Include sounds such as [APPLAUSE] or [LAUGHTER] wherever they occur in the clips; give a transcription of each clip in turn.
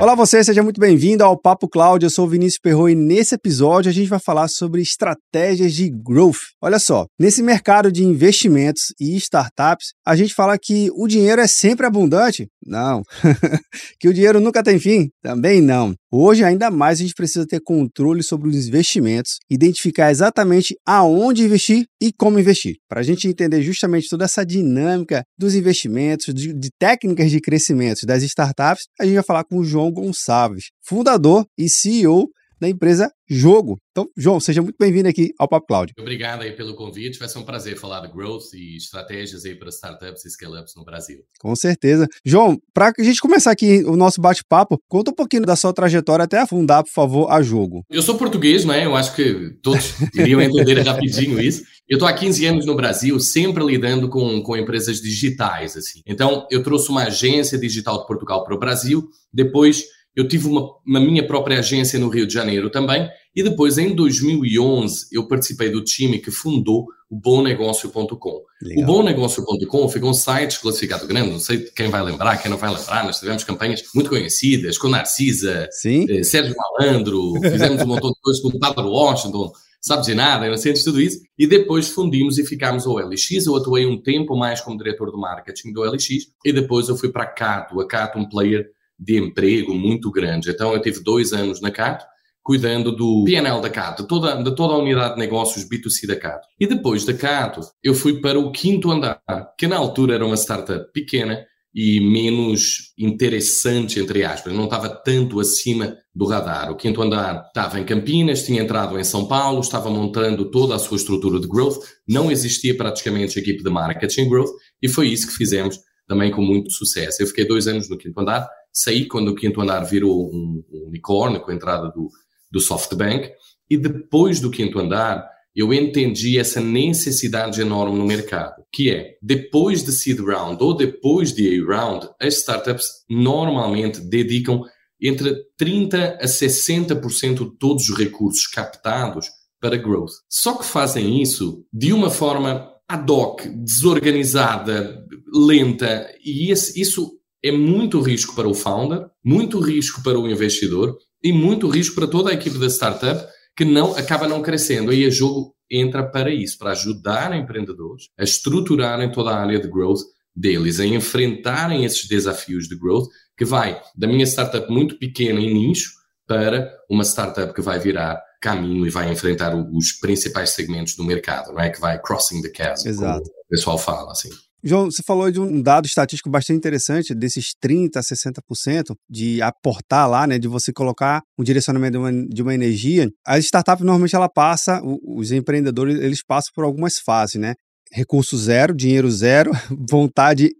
Olá você, seja muito bem-vindo ao Papo Cloud. Eu sou o Vinícius Perro e nesse episódio a gente vai falar sobre estratégias de growth. Olha só, nesse mercado de investimentos e startups, a gente fala que o dinheiro é sempre abundante? Não. [LAUGHS] que o dinheiro nunca tem fim? Também não. Hoje, ainda mais, a gente precisa ter controle sobre os investimentos, identificar exatamente aonde investir e como investir. Para a gente entender justamente toda essa dinâmica dos investimentos, de, de, técnicas de crescimento das startups, a gente vai falar com o João Gonçalves, fundador e CEO da empresa Jogo. Então, João, seja muito bem-vindo aqui ao Papo Cloud. Obrigado aí pelo convite. Vai ser um prazer falar de growth e estratégias aí para startups e scale-ups no Brasil. Com certeza. João, para a gente começar aqui o nosso bate-papo, conta um pouquinho da sua trajetória até afundar, por favor, a Jogo. Eu sou português, né? Eu acho que todos iriam entender rapidinho isso. Eu estou há 15 anos no Brasil, sempre lidando com, com empresas digitais, assim. Então, eu trouxe uma agência digital de Portugal para o Brasil, depois eu tive uma, uma, minha própria agência no Rio de Janeiro também, e depois, em 2011, eu participei do time que fundou o BomNegócio.com. O BomNegócio.com ficou um site classificado grande, não sei quem vai lembrar, quem não vai lembrar, nós tivemos campanhas muito conhecidas, com Narcisa, eh, Sérgio Malandro, fizemos um montão de coisas com o Padre Washington, sabes de nada, inocentes, tudo isso, e depois fundimos e ficámos ao LX. Eu atuei um tempo mais como diretor de marketing do LX, e depois eu fui para a Cato, a Cato, um player de emprego muito grande. Então, eu tive dois anos na Cato, cuidando do PNL da Cato, de toda, de toda a unidade de negócios B2C da Cato. E depois da Cato, eu fui para o quinto andar, que na altura era uma startup pequena e menos interessante, entre aspas, não estava tanto acima do radar. O quinto andar estava em Campinas, tinha entrado em São Paulo, estava montando toda a sua estrutura de growth, não existia praticamente equipe de marketing growth, e foi isso que fizemos também com muito sucesso. Eu fiquei dois anos no quinto andar, saí quando o quinto andar virou um, um unicórnio com a entrada do, do SoftBank e depois do quinto andar eu entendi essa necessidade enorme no mercado, que é, depois de seed round ou depois de A round, as startups normalmente dedicam entre 30 a 60% de todos os recursos captados para growth. Só que fazem isso de uma forma ad hoc, desorganizada, lenta, e isso é muito risco para o founder, muito risco para o investidor e muito risco para toda a equipe da startup que não acaba não crescendo. Aí a jogo entra para isso, para ajudar empreendedores a estruturarem toda a área de growth deles, a enfrentarem esses desafios de growth, que vai da minha startup muito pequena em nicho para uma startup que vai virar caminho e vai enfrentar os principais segmentos do mercado, não é? Que vai crossing the chasm, Exato. o pessoal fala assim. João, você falou de um dado estatístico bastante interessante, desses 30% a 60% de aportar lá, né, de você colocar um direcionamento de uma, de uma energia. As startups, normalmente, ela passa, os empreendedores, eles passam por algumas fases, né? Recurso zero, dinheiro zero, [LAUGHS] vontade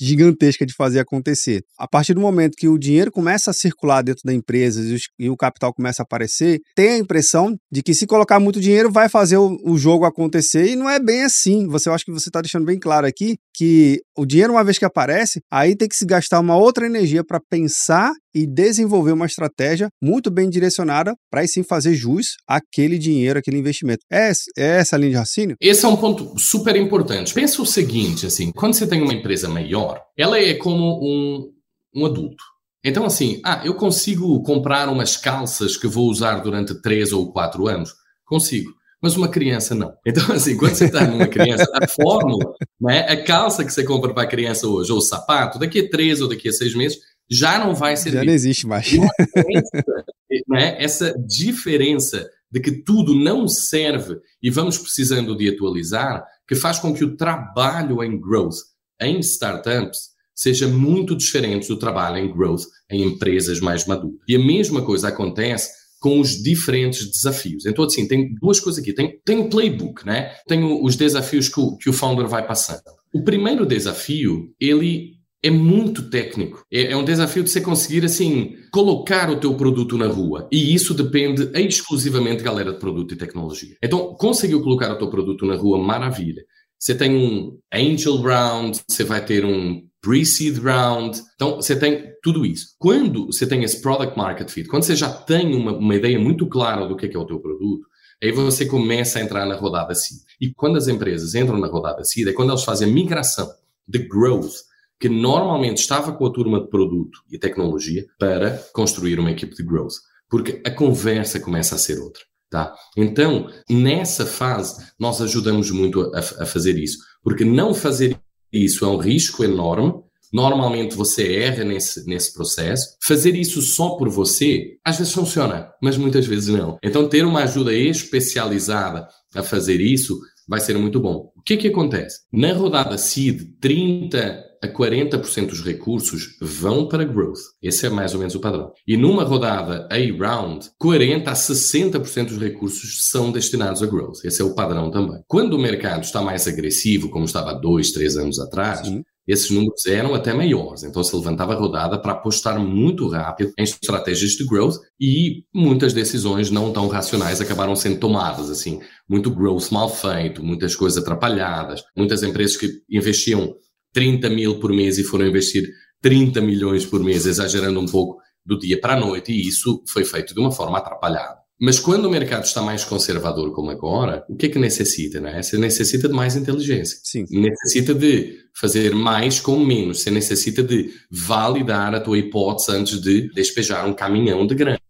gigantesca de fazer acontecer. A partir do momento que o dinheiro começa a circular dentro da empresa e o capital começa a aparecer, tem a impressão de que se colocar muito dinheiro vai fazer o, jogo acontecer e não é bem assim. Você eu acho que você está deixando bem claro aqui que o dinheiro uma vez que aparece, aí tem que se gastar uma outra energia para pensar e desenvolver uma estratégia muito bem direcionada para sim fazer jus àquele dinheiro, aquele investimento. É, é essa a linha de raciocínio? Esse é um ponto super importante. Pensa o seguinte, assim, quando você tem uma empresa maior, ela é como um, um adulto. Então, assim, ah, eu consigo comprar umas calças que vou usar durante três ou quatro anos? Consigo. Mas uma criança não. [LAUGHS] Então, assim, quando você está numa criança, a fórmula, né, a calça que você compra para a criança hoje, ou o sapato, daqui a três ou daqui a seis meses, já não vai servir. Já não existe mais. né, essa diferença de que tudo não serve e vamos precisando de atualizar, que faz com que o trabalho em growth em startups seja muito diferente do trabalho em growth em empresas mais maduras. E a mesma coisa acontece com os diferentes desafios. Então, assim, tem duas coisas aqui. Tem, tem o playbook, né? Tem os desafios que o, que o founder vai passando. O primeiro desafio, ele é muito técnico. É, é, um desafio de você conseguir, assim, colocar o teu produto na rua. E isso depende exclusivamente, galera, de produto e tecnologia. Então, conseguiu colocar o teu produto na rua, maravilha. Você tem um angel round, você vai ter um pre-seed round. Então, você tem tudo isso. Quando você tem esse product market fit, quando você já tem uma, uma ideia muito clara do que é, que é o teu produto, aí você começa a entrar na rodada seed. E quando as empresas entram na rodada seed, é quando elas fazem a migração de growth que normalmente estava com a turma de produto e tecnologia para construir uma equipe de growth. Porque a conversa começa a ser outra. Tá? Então, nessa fase, nós ajudamos muito a, a fazer isso. Porque não fazer isso é um risco enorme. Normalmente você erra nesse, nesse processo. Fazer isso só por você, às vezes funciona, mas muitas vezes não. Então, ter uma ajuda especializada a fazer isso vai ser muito bom. O que é que acontece? Na rodada SEED, 30 a 40% dos recursos vão para growth. Esse é mais ou menos o padrão. E numa rodada A-round, 40 a 60% dos recursos são destinados a growth. Esse é o padrão também. Quando o mercado está mais agressivo, como estava dois, três anos atrás, Sim esses números eram até maiores. Então se levantava a rodada para apostar muito rápido em estratégias de growth e muitas decisões não tão racionais acabaram sendo tomadas. Assim, muito growth mal feito, muitas coisas atrapalhadas, muitas empresas que investiam 30 mil por mês e foram investir 30 milhões por mês, exagerando um pouco do dia para a noite, e isso foi feito de uma forma atrapalhada. Mas quando o mercado está mais conservador como agora, o que é que necessita? Né? Você necessita de mais inteligência. Sim. Necessita de fazer mais com menos. Você necessita de validar a tua hipótese antes de despejar um caminhão de grana.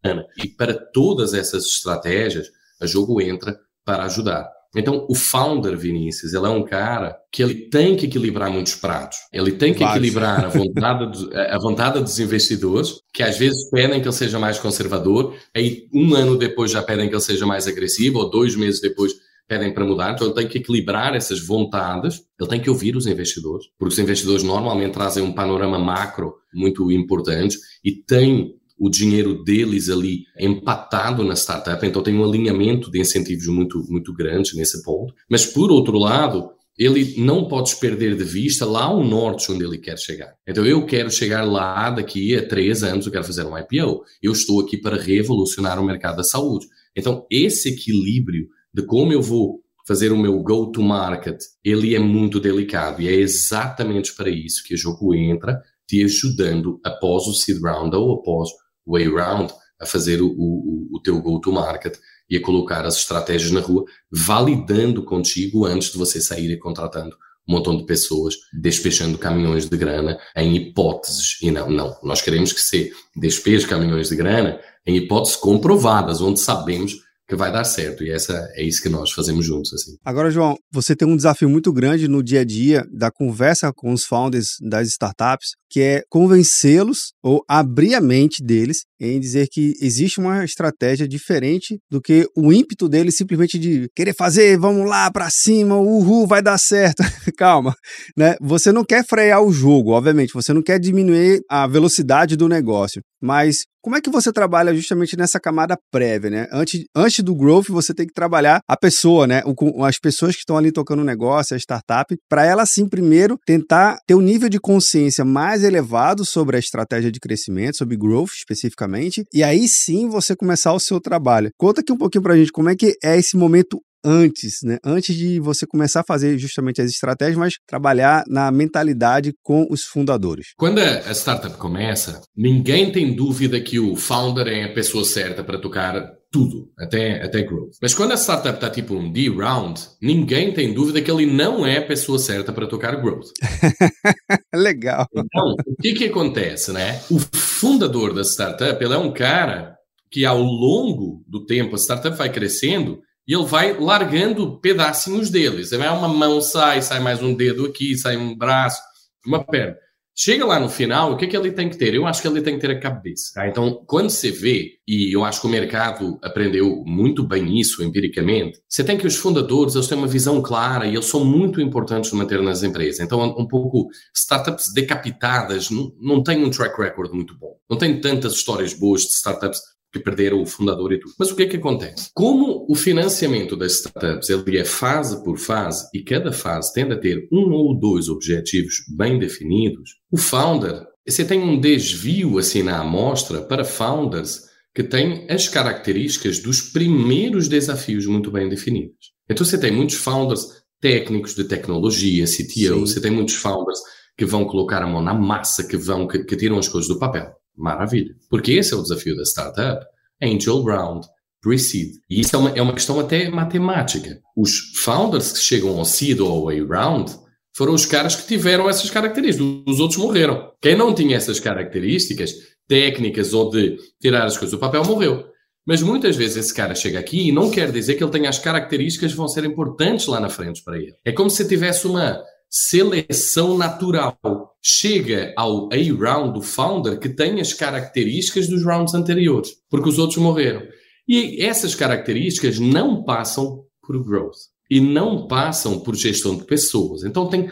E para todas essas estratégias, a jogo entra para ajudar. Então, o founder, Vinícius, ele é um cara que ele tem que equilibrar muitos pratos. Ele tem que equilibrar a [LAUGHS] vontade, a vontade dos investidores, que às vezes pedem que ele seja mais conservador, aí um ano depois já pedem que ele seja mais agressivo, ou dois meses depois pedem para mudar. Então, ele tem que equilibrar essas vontades, ele tem que ouvir os investidores, porque os investidores normalmente trazem um panorama macro muito importante e têm o dinheiro deles ali empatado na startup, então tem um alinhamento de incentivos muito, muito grande nesse ponto. Mas, por outro lado, ele não pode perder de vista lá o norte onde ele quer chegar. Então, eu quero chegar lá daqui a três anos, eu quero fazer um IPO. Eu estou aqui para revolucionar o mercado da saúde. Então, esse equilíbrio de como eu vou fazer o meu go-to-market, ele é muito delicado e é exatamente para isso que o jogo entra te ajudando após o seed round ou após way round a fazer o, o, o teu go-to-market e a colocar as estratégias na rua, validando contigo antes de você sair e contratando um montão de pessoas, despejando caminhões de grana em hipóteses. E não, não. Nós queremos que se despeje caminhões de grana em hipóteses comprovadas, onde sabemos que vai dar certo. E essa é isso que nós fazemos juntos. assim. Agora, João, você tem um desafio muito grande no dia a dia da conversa com os founders das startups, que é convencê-los ou abrir a mente deles em dizer que existe uma estratégia diferente do que o ímpeto deles simplesmente de querer fazer, vamos lá para cima, uhul, vai dar certo. [LAUGHS] Calma, né? Você não quer frear o jogo, obviamente, você não quer diminuir a velocidade do negócio, mas como é que você trabalha justamente nessa camada prévia, né? Antes, antes do growth, você tem que trabalhar a pessoa, né? O, as pessoas que estão ali tocando o negócio, a startup, para ela sim, primeiro, tentar ter um nível de consciência mais elevado sobre a estratégia de crescimento, sobre growth especificamente, e aí sim você começar o seu trabalho. Conta aqui um pouquinho para a gente como é que é esse momento antes, né? Antes de você começar a fazer justamente as estratégias, mas trabalhar na mentalidade com os fundadores. Quando a startup começa, ninguém tem dúvida que o founder é a pessoa certa para tocar tudo, até, até growth. Mas quando a startup está tipo um D-round, ninguém tem dúvida que ele não é a pessoa certa para tocar growth. [LAUGHS] Legal. Então, o que que acontece, né? O fundador da startup, ele é um cara que ao longo do tempo a startup vai crescendo e ele vai largando pedacinhos deles. Vai uma mão sai, sai mais um dedo aqui, sai um braço, uma perna. Chega lá no final, o que é que ele tem que ter? Eu acho que ele tem que ter a cabeça. Tá? Então, quando você vê, e eu acho que o mercado aprendeu muito bem isso empiricamente, você tem que os fundadores, eles têm uma visão clara e eles são muito importantes de manter nas empresas. Então, um pouco, startups decapitadas não, não têm um track record muito bom. Não tem tantas histórias boas de startups que perderam o fundador e tudo. Mas o que é que acontece? Como o financiamento das startups ele é fase por fase e cada fase tende a ter um ou dois objetivos bem definidos, o founder, você tem um desvio assim na amostra para founders que têm as características dos primeiros desafios muito bem definidos. Então você tem muitos founders técnicos de tecnologia, CTO, Sim. você tem muitos founders que vão colocar a mão na massa, que vão que, que tiram as coisas do papel. Maravilha. Porque esse é o desafio da startup. Angel Round, Pre-Seed. E isso é uma, é uma questão até matemática. Os founders que chegam ao Seed ou ao A-Round foram os caras que tiveram essas características. Os outros morreram. Quem não tinha essas características técnicas ou de tirar as coisas do papel morreu. Mas muitas vezes esse cara chega aqui e não quer dizer que ele tenha as características que vão ser importantes lá na frente para ele. É como se tivesse uma seleção natural. Chega ao A-round do founder que tem as características dos rounds anteriores, porque os outros morreram. E essas características não passam por growth e não passam por gestão de pessoas. Então tem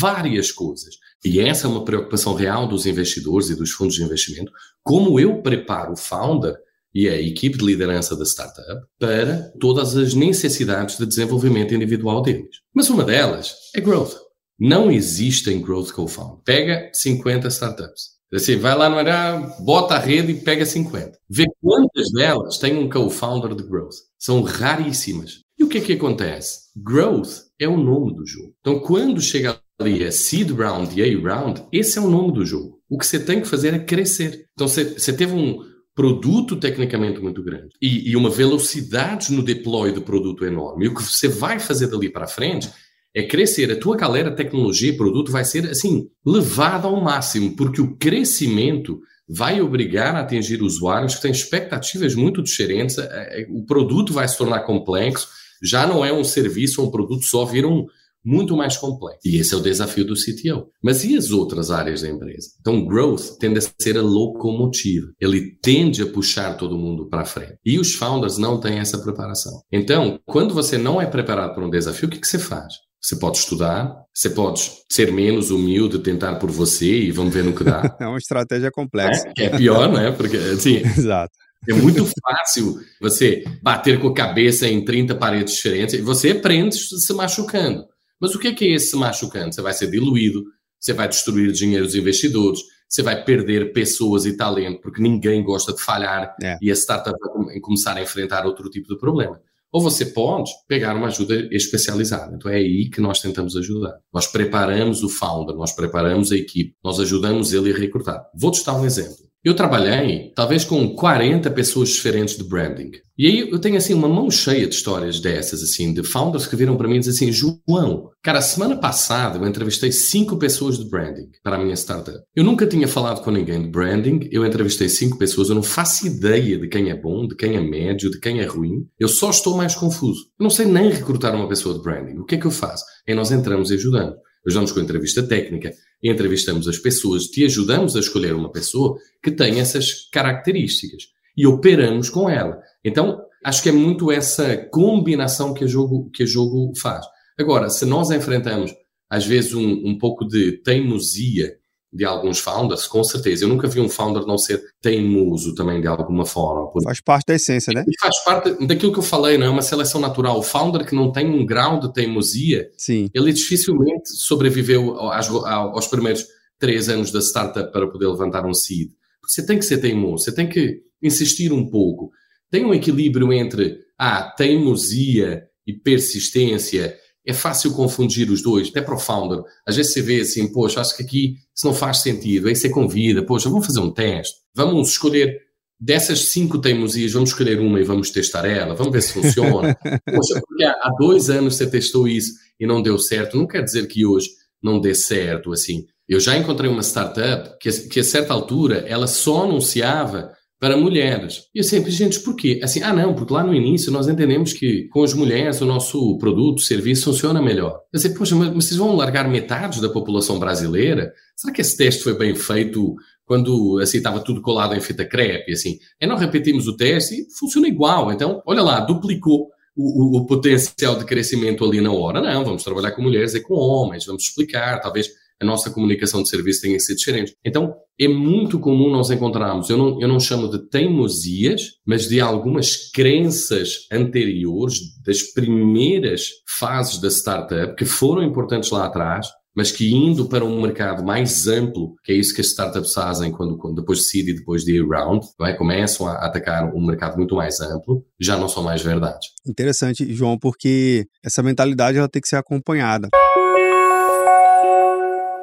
várias coisas. E essa é uma preocupação real dos investidores e dos fundos de investimento. Como eu preparo o founder e a equipe de liderança da startup para todas as necessidades de desenvolvimento individual deles. Mas uma delas é growth. Não existem growth co-founders. Pega 50 startups. Assim, vai lá no era, bota a rede e pega 50. Vê quantas delas têm um co-founder de growth. São raríssimas. E o que é que acontece? Growth é o nome do jogo. Então, quando chega ali a seed round e A round, esse é o nome do jogo. O que você tem que fazer é crescer. Então, você teve um produto tecnicamente muito grande e, e uma velocidade no deploy do produto enorme. E o que você vai fazer dali para frente é crescer. A tua galera tecnologia produto vai ser, assim, levada ao máximo, porque o crescimento vai obrigar a atingir usuários que têm expectativas muito diferentes. É, é, o produto vai se tornar complexo, já não é um serviço ou um produto só, vira um muito mais complexo. E esse é o desafio do CTO. Mas e as outras áreas da empresa? Então, growth tende a ser a locomotiva. Ele tende a puxar todo mundo para frente. E os founders não têm essa preparação. Então, quando você não é preparado para um desafio, o que, que você faz? Você pode estudar, você pode ser menos humilde, tentar por você e vamos ver no que dá. [LAUGHS] é uma estratégia complexa. É, é pior, né? Porque, assim, [LAUGHS] Exato. É muito fácil você bater com a cabeça em 30 paredes diferentes e você aprende se machucando. Mas o que é, que é esse se machucando? Você vai ser diluído, você vai destruir dinheiro dos investidores, você vai perder pessoas e talento, porque ninguém gosta de falhar é. e a startup vai começar a enfrentar outro tipo de problema. Ou você pode pegar uma ajuda especializada. Então é aí que nós tentamos ajudar. Nós preparamos o founder, nós preparamos a equipe, nós ajudamos ele a recrutar. Vou-te dar um exemplo. Eu trabalhei, talvez, com 40 pessoas diferentes de branding. E aí eu tenho, assim, uma mão cheia de histórias dessas, assim, de founders que viram para mim e dizem assim, João, cara, semana passada eu entrevistei cinco pessoas de branding para a minha startup. Eu nunca tinha falado com ninguém de branding, eu entrevistei cinco pessoas, eu não faço ideia de quem é bom, de quem é médio, de quem é ruim. Eu só estou mais confuso. Eu não sei nem recrutar uma pessoa de branding. O que é que eu faço? E nós entramos e ajudamos ajudamos com entrevista técnica, entrevistamos as pessoas, te ajudamos a escolher uma pessoa que tem essas características e operamos com ela. Então, acho que é muito essa combinação que a jogo, que a jogo faz. Agora, se nós enfrentamos, às vezes, um, um pouco de teimosia de alguns founders, com certeza. Eu nunca vi um founder não ser teimoso também de alguma forma. Faz parte da essência, né? E faz parte daquilo que eu falei, não é uma seleção natural. O founder que não tem um grau de teimosia, Sim. ele dificilmente sobreviveu aos, aos primeiros três anos da startup para poder levantar um seed. Você tem que ser teimoso, você tem que insistir um pouco. Tem um equilíbrio entre a ah, teimosia e persistência é fácil confundir os dois, até para o founder. Às vezes você vê assim, poxa, acho que aqui isso não faz sentido. Aí você convida, poxa, vamos fazer um teste. Vamos escolher dessas cinco teimosias, vamos escolher uma e vamos testar ela, vamos ver se funciona. [LAUGHS] poxa, porque há dois anos você testou isso e não deu certo, não quer dizer que hoje não dê certo, assim. Eu já encontrei uma startup que, que a certa altura ela só anunciava para mulheres. E eu sempre, gente, por quê? Assim, ah, não, porque lá no início nós entendemos que com as mulheres o nosso produto, serviço funciona melhor. Eu sei, poxa, mas vocês vão largar metade da população brasileira? Será que esse teste foi bem feito quando assim estava tudo colado em fita crepe? Assim, e não repetimos o teste e funciona igual. Então, olha lá, duplicou. O, o, o, potencial de crescimento ali na hora. Não, vamos trabalhar com mulheres e com homens, vamos explicar, talvez a nossa comunicação de serviço tenha que ser diferente. Então, é muito comum nós encontrarmos, eu não, eu não chamo de teimosias, mas de algumas crenças anteriores, das primeiras fases da startup, que foram importantes lá atrás, mas que indo para um mercado mais amplo, que é isso que as startups fazem quando, quando depois de seed e depois de round, é? começam a atacar um mercado muito mais amplo, já não são mais verdades. Interessante, João, porque essa mentalidade ela tem que ser acompanhada.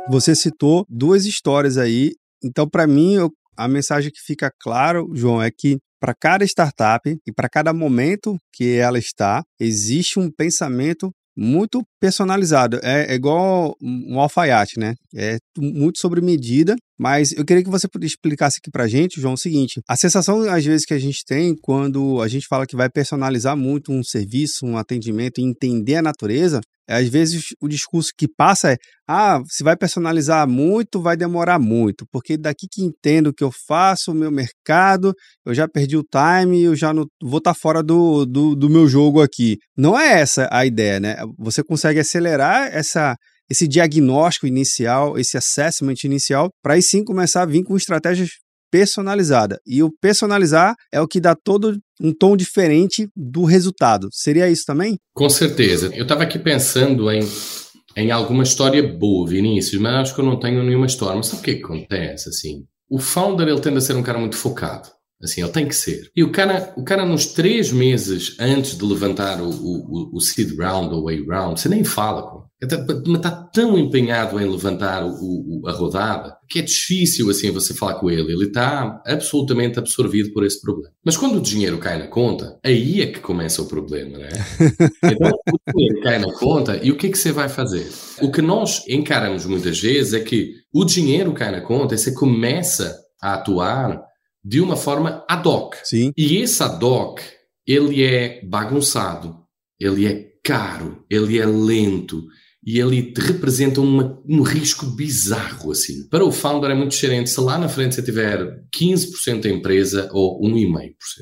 Você citou duas histórias aí. Então, para mim, eu, a mensagem que fica claro, João, é que para cada startup e para cada momento que ela está, existe um pensamento muito personalizado. É, é igual um alfaiate, né? É muito sobre medida, mas eu queria que você explicasse aqui pra gente, João, o seguinte: a sensação, às vezes, que a gente tem quando a gente fala que vai personalizar muito um serviço, um atendimento e entender a natureza, é, às vezes o discurso que passa é: ah, se vai personalizar muito, vai demorar muito, porque daqui que entendo o que eu faço, o meu mercado, eu já perdi o time, eu já não, vou estar tá fora do, do, do meu jogo aqui. Não é essa a ideia, né? Você consegue acelerar essa esse diagnóstico inicial, esse assessment inicial, para aí sim começar a vir com estratégias personalizada. E o personalizar é o que dá todo um tom diferente do resultado. Seria isso também? Com certeza. Eu estava aqui pensando em, em alguma história boa, Vinícius, mas acho que eu não tenho nenhuma história. Mas sabe o que, é que acontece? Assim, o founder ele tende a ser um cara muito focado. Assim, ele tem que ser. E o cara, o cara nos três meses antes de levantar o, o, o seed round ou a round, você nem fala com mas está tão empenhado em levantar o, o, a rodada que é difícil assim você falar com ele. Ele está absolutamente absorvido por esse problema. Mas quando o dinheiro cai na conta, aí é que começa o problema, né? [LAUGHS] Então o dinheiro cai na conta e o que é que você vai fazer? O que nós encaramos muitas vezes é que o dinheiro cai na conta e você começa a atuar de uma forma ad hoc. Sim. E esse ad hoc, ele é bagunçado, ele é caro, ele é lento e ele representa uma, um risco bizarro, assim. Para o founder é muito diferente se lá na frente você tiver 15% da empresa ou 1,5%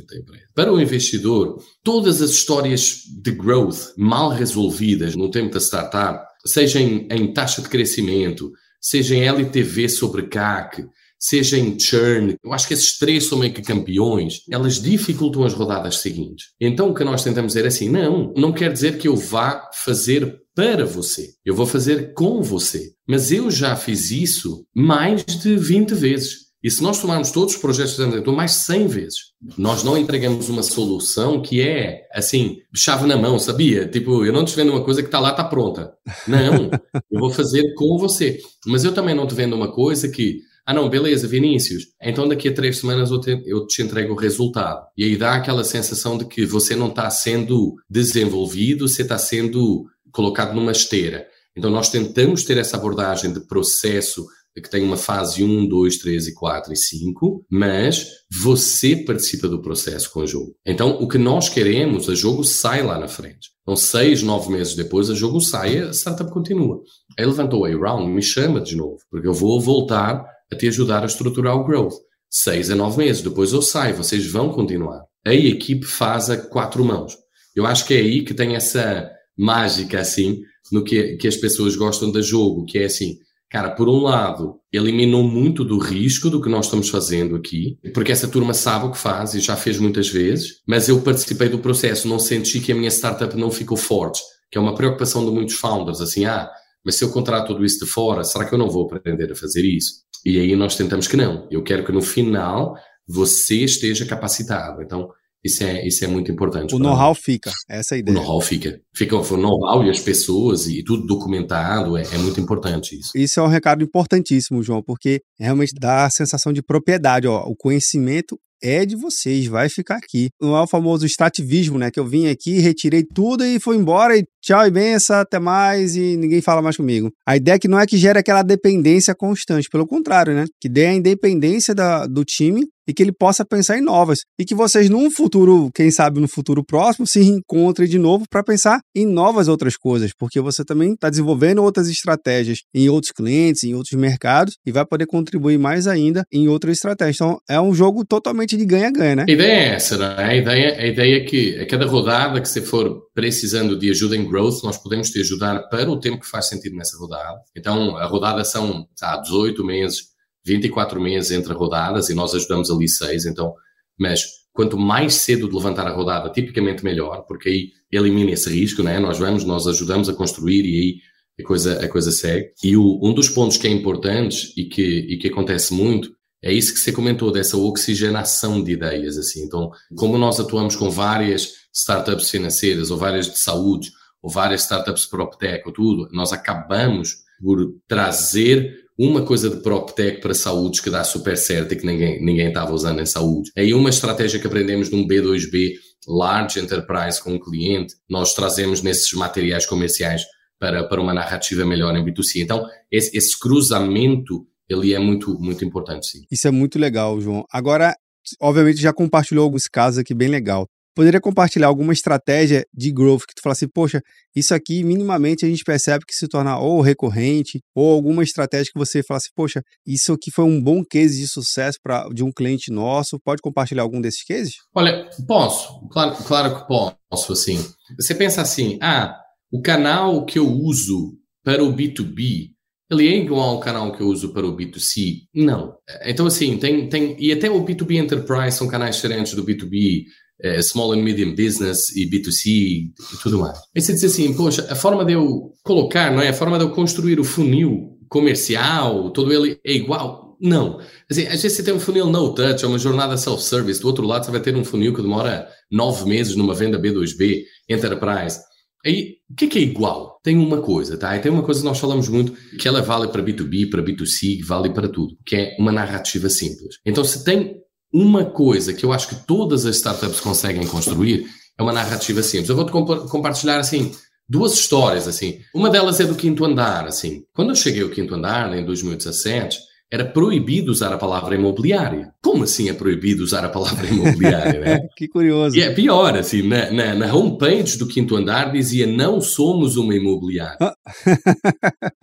da empresa. Para o investidor, todas as histórias de growth mal resolvidas no tempo da startup, seja em, em taxa de crescimento, seja em LTV sobre CAC, seja em churn, eu acho que esses três são meio que campeões, elas dificultam as rodadas seguintes. Então o que nós tentamos dizer é assim, não, não quer dizer que eu vá fazer para você. Eu vou fazer com você. Mas eu já fiz isso mais de 20 vezes. E se nós tomarmos todos os projetos de Android, mais 100 vezes. Nós não entregamos uma solução que é, assim, chave na mão, sabia? Tipo, eu não te vendo uma coisa que está lá, está pronta. Não, eu vou fazer com você. Mas eu também não te vendo uma coisa que, ah não, beleza, Vinícius, então daqui a três semanas eu te, eu te entrego o resultado. E aí dá aquela sensação de que você não está sendo desenvolvido, você está sendo colocado numa esteira. Então, nós tentamos ter essa abordagem de processo que tem uma fase 1, 2, 3 e 4 e 5, mas você participa do processo com o jogo. Então, o que nós queremos, o jogo sai lá na frente. Então, seis, nove meses depois, o jogo sai e a startup continua. Aí levantou a round, me chama de novo, porque eu vou voltar a te ajudar a estruturar o growth. Seis a nove meses, depois eu saio, vocês vão continuar. Aí a equipe faz a quatro mãos. Eu acho que é aí que tem essa mágica, assim, no que, que as pessoas gostam da jogo, que é assim, cara, por um lado, eliminou muito do risco do que nós estamos fazendo aqui, porque essa turma sabe o que faz e já fez muitas vezes, mas eu participei do processo, não senti que a minha startup não ficou forte, que é uma preocupação de muitos founders, assim, ah, mas se eu contrato tudo isso de fora, será que eu não vou aprender a fazer isso? E aí nós tentamos que não. Eu quero que no final você esteja capacitado. Então, isso é, isso é muito importante. O know-how fica, essa é a ideia. O know-how fica. Fica o know-how e as pessoas e tudo documentado, é, é, muito importante isso. Isso é um recado importantíssimo, João, porque realmente dá a sensação de propriedade. Ó, o conhecimento é de vocês, vai ficar aqui. Não é o famoso extrativismo, né? Que eu vim aqui, retirei tudo e fui embora e tchau e benção, até mais e ninguém fala mais comigo. A ideia é que não é que gere aquela dependência constante, pelo contrário, né? Que dê a independência da, do time e que ele possa pensar em novas. E que vocês, num futuro, quem sabe no futuro próximo, se reencontrem de novo para pensar em novas outras coisas, porque você também está desenvolvendo outras estratégias em outros clientes, em outros mercados, e vai poder contribuir mais ainda em outras estratégias. Então, é um jogo totalmente de ganha-ganha, né? A ideia é essa, não é? A ideia, a ideia é que a cada rodada que você for precisando de ajuda em growth, nós podemos te ajudar para o tempo que faz sentido nessa rodada. Então, a rodada são tá, 18 meses, 24 meses entre rodadas e nós ajudamos ali seis, então, mas quanto mais cedo de levantar a rodada, tipicamente melhor, porque aí elimina esse risco, né? Nós vamos, nós ajudamos a construir e aí a coisa, a coisa segue. E o, um dos pontos que é importante e que, e que acontece muito é isso que você comentou, dessa oxigenação de ideias, assim. Então, como nós atuamos com várias startups financeiras, ou várias de saúde, ou várias startups PropTech, ou tudo, nós acabamos por trazer uma coisa de PropTech para saúde que dá super certo e que ninguém, ninguém estava usando em saúde. Aí uma estratégia que aprendemos num B2B, Large Enterprise com um cliente, nós trazemos nesses materiais comerciais para, para uma narrativa melhor em B2C. Então, esse, esse cruzamento, ele é muito, muito importante, sim. Isso é muito legal, João. Agora, obviamente já compartilhou alguns casos aqui bem legal poderia compartilhar alguma estratégia de growth que tu fala assim, poxa, isso aqui minimamente a gente percebe que se torna ou recorrente, ou alguma estratégia que você fala assim, poxa, isso aqui foi um bom case de sucesso para de um cliente nosso. Pode compartilhar algum desses cases? Olha, posso, claro, claro que posso, assim. Você pensa assim, ah, o canal que eu uso para o B2B ele é igual ao canal que eu uso para o B2C? Não. Então, assim, tem, tem. E até o B2B Enterprise são canais diferentes do B2B é, small and medium business e B2C e tudo mais. Aí você diz assim, poxa, a forma de eu colocar, não é? A forma de eu construir o funil comercial, todo ele é igual? Não. Assim, às vezes você tem um funil no touch, é uma jornada self-service, do outro lado você vai ter um funil que demora nove meses numa venda B2B, enterprise. Aí, o que é, que é igual? Tem uma coisa, tá? E tem uma coisa que nós falamos muito, que ela vale para B2B, para B2C, vale para tudo, que é uma narrativa simples. Então, se tem uma coisa que eu acho que todas as startups conseguem construir é uma narrativa simples. Eu vou-te comp compartilhar, assim, duas histórias, assim. Uma delas é do quinto andar, assim. Quando eu cheguei ao quinto andar, em 2017, era proibido usar a palavra imobiliária. Como assim é proibido usar a palavra imobiliária, né? [LAUGHS] que curioso. E é pior, assim, na, na, na, homepage do quinto andar dizia não somos uma imobiliária.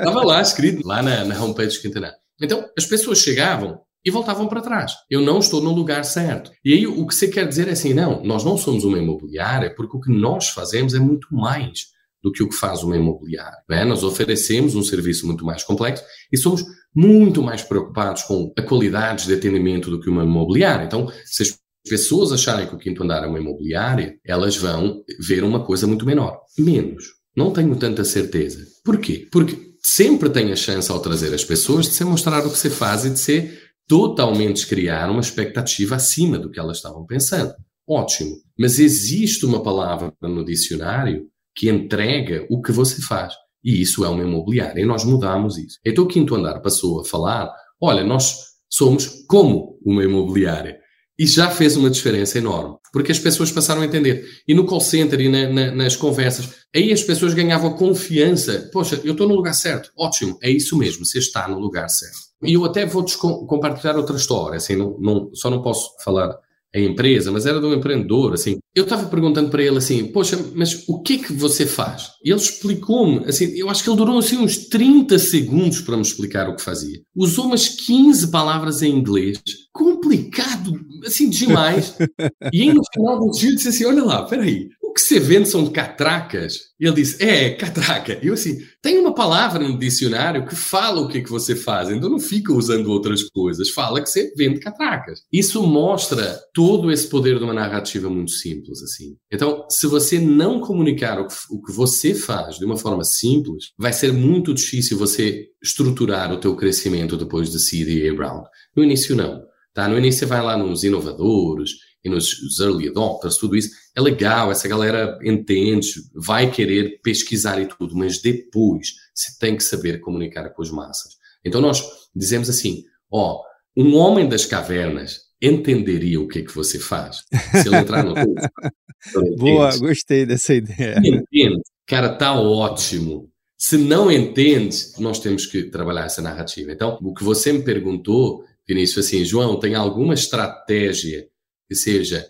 Estava lá escrito, lá na, na homepage do quinto andar. Então, as pessoas chegavam e voltavam para trás. Eu não estou no lugar certo. E aí o que você quer dizer é assim: não, nós não somos uma imobiliária porque o que nós fazemos é muito mais do que o que faz uma imobiliária. Né? Nós oferecemos um serviço muito mais complexo e somos muito mais preocupados com a qualidade de atendimento do que uma imobiliária. Então, se as pessoas acharem que o quinto andar é uma imobiliária, elas vão ver uma coisa muito menor. Menos. Não tenho tanta certeza. Por quê? Porque sempre tem a chance ao trazer as pessoas de se mostrar o que você faz e de ser totalmente criar uma expectativa acima do que elas estavam pensando. Ótimo. Mas existe uma palavra no dicionário que entrega o que você faz. E isso é uma imobiliária. E nós mudamos isso. Então o quinto andar passou a falar: olha, nós somos como uma imobiliária. E já fez uma diferença enorme, porque as pessoas passaram a entender. E no call center e na, na, nas conversas, aí as pessoas ganhavam confiança. Poxa, eu estou no lugar certo. Ótimo, é isso mesmo, você está no lugar certo. E eu até vou compartilhar outra história, assim, não, não, só não posso falar a empresa, mas era de um empreendedor, assim. Eu estava perguntando para ele assim, poxa, mas o que é que você faz? E ele explicou-me, assim, eu acho que ele durou assim uns 30 segundos para me explicar o que fazia. Usou umas 15 palavras em inglês, complicado, assim, demais. [LAUGHS] e aí no final do dia disse assim, olha lá, peraí, o que você vende são catracas? E ele disse, é, catraca. E eu assim, tem uma palavra no dicionário que fala o que, é que você faz, então não fica usando outras coisas, fala que você vende catracas. Isso mostra todo esse poder de uma narrativa muito simples, assim. Então, se você não comunicar o que, o que você faz de uma forma simples, vai ser muito difícil você estruturar o teu crescimento depois de e round. No início não. Tá? No início você vai lá nos inovadores, e nos early adopters, tudo isso, é legal, essa galera entende, vai querer pesquisar e tudo, mas depois você tem que saber comunicar com as massas. Então nós dizemos assim, ó, um homem das cavernas entenderia o que é que você faz. Se ele entrar no [LAUGHS] Boa, gostei dessa ideia. Entende, cara, tá ótimo. Se não entende, nós temos que trabalhar essa narrativa. Então, o que você me perguntou Vinícius, assim, João, tem alguma estratégia que seja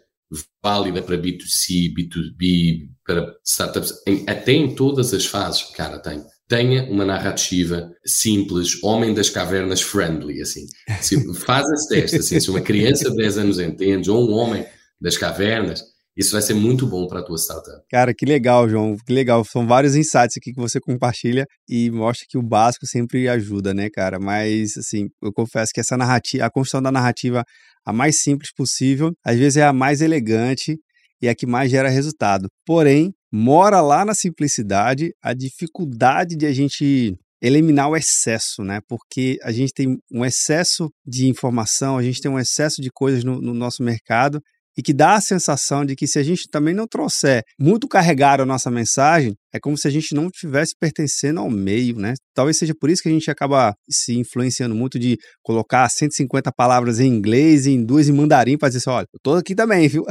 válida para B2C, B2B, para startups, em, até em todas as fases, cara, tem. Tenha uma narrativa simples, homem das cavernas friendly, assim. Se, [LAUGHS] faz esse teste, assim, se uma criança de 10 anos entende, ou um homem das cavernas, isso vai ser muito bom para a tua startup. Cara, que legal, João. Que legal. São vários insights aqui que você compartilha e mostra que o básico sempre ajuda, né, cara? Mas, assim, eu confesso que essa narrativa, a construção da narrativa a mais simples possível, às vezes é a mais elegante e a que mais gera resultado. Porém, mora lá na simplicidade a dificuldade de a gente eliminar o excesso, né? Porque a gente tem um excesso de informação, a gente tem um excesso de coisas no, no nosso mercado e que dá a sensação de que se a gente também não trouxer muito carregado a nossa mensagem, é como se a gente não estivesse pertencendo ao meio, né? Talvez seja por isso que a gente acaba se influenciando muito de colocar 150 palavras em inglês e em duas em mandarim para dizer assim, olha, eu tô aqui também, viu?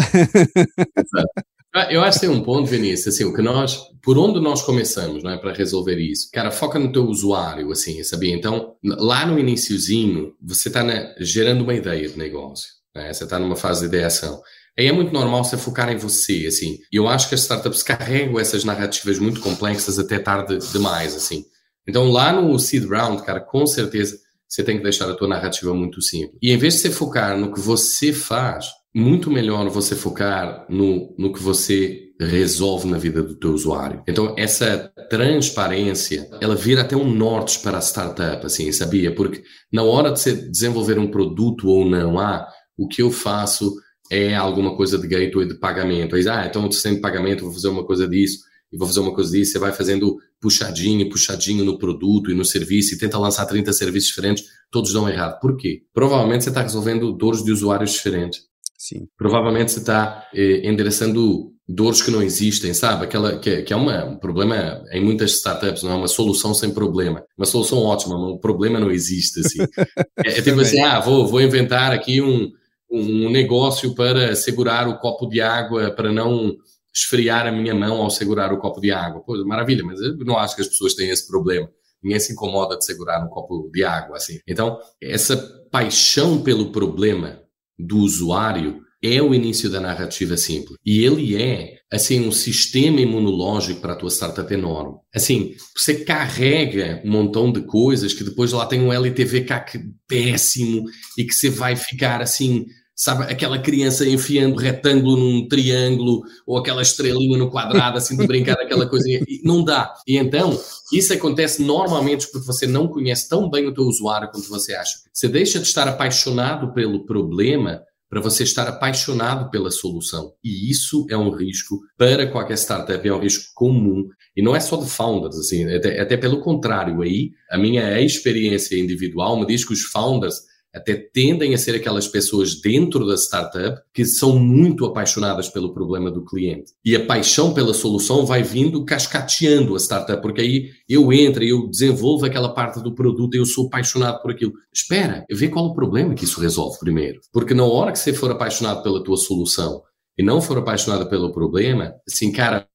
Eu acho que tem um ponto, Vinícius, assim, o que nós, por onde nós começamos, não é, para resolver isso? Cara, foca no teu usuário, assim, sabia? Então, lá no iníciozinho, você está gerando uma ideia de negócio. Né? Você está numa fase de ideação. Aí é muito normal você focar em você, assim. E eu acho que as startups carregam essas narrativas muito complexas até tarde demais, assim. Então, lá no seed round, cara, com certeza você tem que deixar a tua narrativa muito simples. E em vez de você focar no que você faz, muito melhor você focar no, no que você resolve na vida do teu usuário. Então, essa transparência, ela vira até um norte para a startup, assim, sabia? Porque na hora de você desenvolver um produto ou não, ah, o que eu faço é alguma coisa de gateway de pagamento. Aí, ah, então sem pagamento, vou fazer uma coisa disso, e vou fazer uma coisa disso. Você vai fazendo puxadinho, puxadinho no produto e no serviço, e tenta lançar 30 serviços diferentes, todos dão errado. Por quê? Provavelmente você está resolvendo dores de usuários diferentes. Sim. Provavelmente você está eh, endereçando dores que não existem, sabe? Aquela que, que é uma, um problema em muitas startups, não é uma solução sem problema. Uma solução ótima, mas um problema não existe, assim. [LAUGHS] é, é tipo assim, ah, vou, vou inventar aqui um, um negócio para segurar o copo de água, para não esfriar a minha mão ao segurar o copo de água. Pois, maravilha, mas eu não acho que as pessoas têm esse problema. Ninguém se incomoda de segurar um copo de água, assim. Então, essa paixão pelo problema do usuário é o início da narrativa simples. E ele é, assim, um sistema imunológico para a tua startup enorme. Assim, você carrega um montão de coisas que depois lá tem um LTV CAC péssimo e que você vai ficar, assim, sabe, aquela criança enfiando retângulo num triângulo ou aquela estrelinha no quadrado, assim, de brincar aquela coisinha. Não dá. E então, isso acontece normalmente porque você não conhece tão bem o teu usuário quanto você acha. Você deixa de estar apaixonado pelo problema para você estar apaixonado pela solução. E isso é um risco para qualquer startup, é um risco comum. E não é só de founders, assim, até, até pelo contrário. Aí, a minha experiência individual me diz que os founders até tendem a ser aquelas pessoas dentro da startup que são muito apaixonadas pelo problema do cliente. E a paixão pela solução vai vindo cascateando a startup, porque aí eu entro eu desenvolvo aquela parte do produto e eu sou apaixonado por aquilo. Espera, vê qual o problema que isso resolve primeiro. Porque na hora que você for apaixonado pela tua solução e não for apaixonado pelo problema, assim, cara,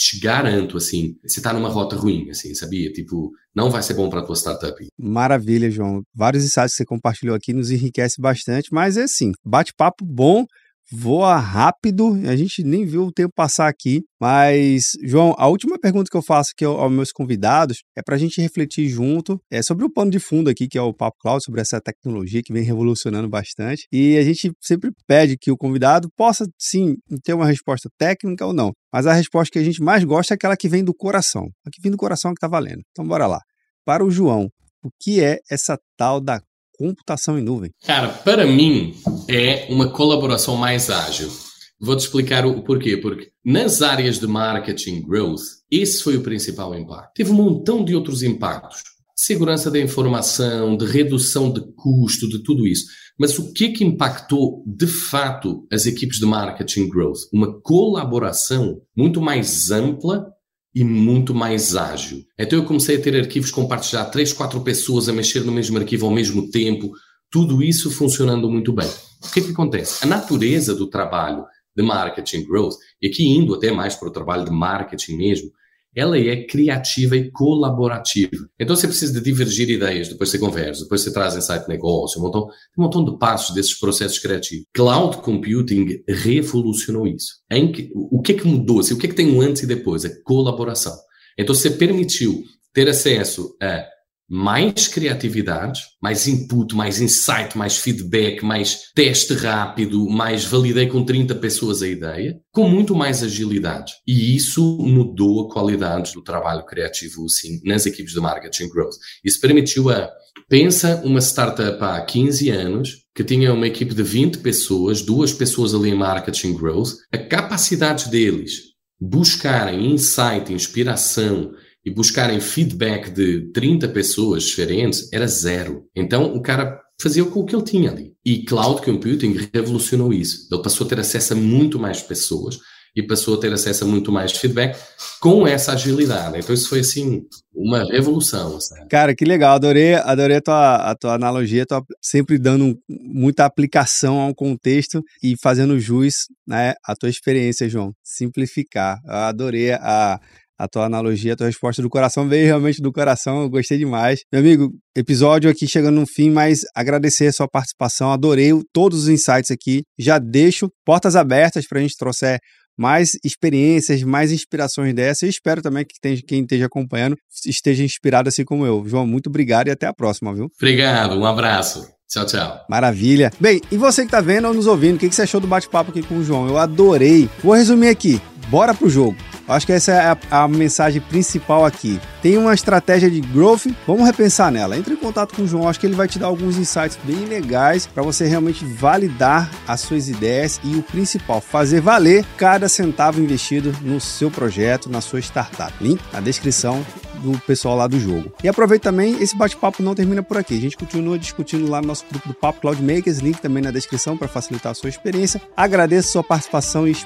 te garanto, assim, você tá numa rota ruim, assim, sabia? Tipo, não vai ser bom para tua startup. Maravilha, João. Vários insights que você compartilhou aqui nos enriquece bastante, mas é assim, bate-papo bom, voa rápido, a gente nem viu o tempo passar aqui, mas, João, a última pergunta que eu faço aqui aos meus convidados é para a gente refletir junto é, sobre o pano de fundo aqui, que é o Papo Cloud, sobre essa tecnologia que vem revolucionando bastante, e a gente sempre pede que o convidado possa, sim, ter uma resposta técnica ou não, mas a resposta que a gente mais gosta é aquela que vem do coração, a que vem do coração é que está valendo. Então, bora lá. Para o João, o que é essa tal da computação em nuvem? Cara, para mim é uma colaboração mais ágil. Vou-te explicar o porquê. Porque nas áreas de marketing growth, esse foi o principal impacto. Teve um montão de outros impactos. Segurança da informação, de redução de custo, de tudo isso. Mas o que é que impactou de fato as equipes de marketing growth? Uma colaboração muito mais ampla e muito mais ágil. Então eu comecei a ter arquivos compartilhados, três, quatro pessoas a mexer no mesmo arquivo ao mesmo tempo, tudo isso funcionando muito bem. O que, é que acontece? A natureza do trabalho de marketing growth, e aqui indo até mais para o trabalho de marketing mesmo, ela é criativa e colaborativa. Então você precisa de divergir ideias, depois você conversa, depois você traz insight de negócio, um montão, um montão de passos desses processos criativos. Cloud computing revolucionou isso. Em que, o que é que mudou? Assim, o que é que tem um antes e depois? A colaboração. Então você permitiu ter acesso a mais criatividade, mais input, mais insight, mais feedback, mais teste rápido, mais validei com 30 pessoas a ideia, com muito mais agilidade. E isso mudou a qualidade do trabalho criativo, sim, nas equipes de marketing growth. Isso permitiu a. Pensa uma startup há 15 anos que tinha uma equipe de 20 pessoas, duas pessoas ali em marketing growth, a capacidade deles buscarem insight, inspiração, e buscarem feedback de 30 pessoas diferentes era zero. Então o cara fazia com o que ele tinha ali. E cloud computing revolucionou isso. Ele passou a ter acesso a muito mais pessoas e passou a ter acesso a muito mais feedback com essa agilidade. Então isso foi assim uma revolução. Sabe? Cara, que legal. Adorei, adorei a tua, a tua analogia, tua, sempre dando muita aplicação ao contexto e fazendo jus né, à tua experiência, João. Simplificar. Eu adorei a a tua analogia, a tua resposta do coração veio realmente do coração, eu gostei demais. Meu amigo, episódio aqui chegando no fim, mas agradecer a sua participação, adorei todos os insights aqui. Já deixo portas abertas para a gente trouxer mais experiências, mais inspirações dessa. E espero também que quem esteja acompanhando esteja inspirado assim como eu. João, muito obrigado e até a próxima, viu? Obrigado, um abraço. Tchau, tchau. Maravilha. Bem, e você que está vendo ou nos ouvindo, o que você achou do bate-papo aqui com o João? Eu adorei. Vou resumir aqui. Bora pro jogo. Acho que essa é a, a, mensagem principal aqui. Tem uma estratégia de growth, vamos repensar nela. Entre em contato com o João, acho que ele vai te dar alguns insights bem legais para você realmente validar as suas ideias e o principal, fazer valer cada centavo investido no seu projeto, na sua startup. Link na descrição do pessoal lá do jogo. E aproveita também, esse bate-papo não termina por aqui. A gente continua discutindo lá no nosso grupo do Papo Cloud Makers, link também na descrição para facilitar a sua experiência. Agradeço a sua participação e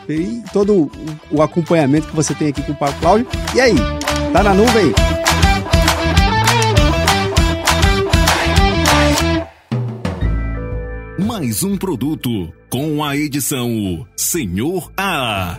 todo o acompanhamento que você tem aqui com o Papo Cloud. E aí, tá na nuvem? Mais um produto com a edição Senhor A.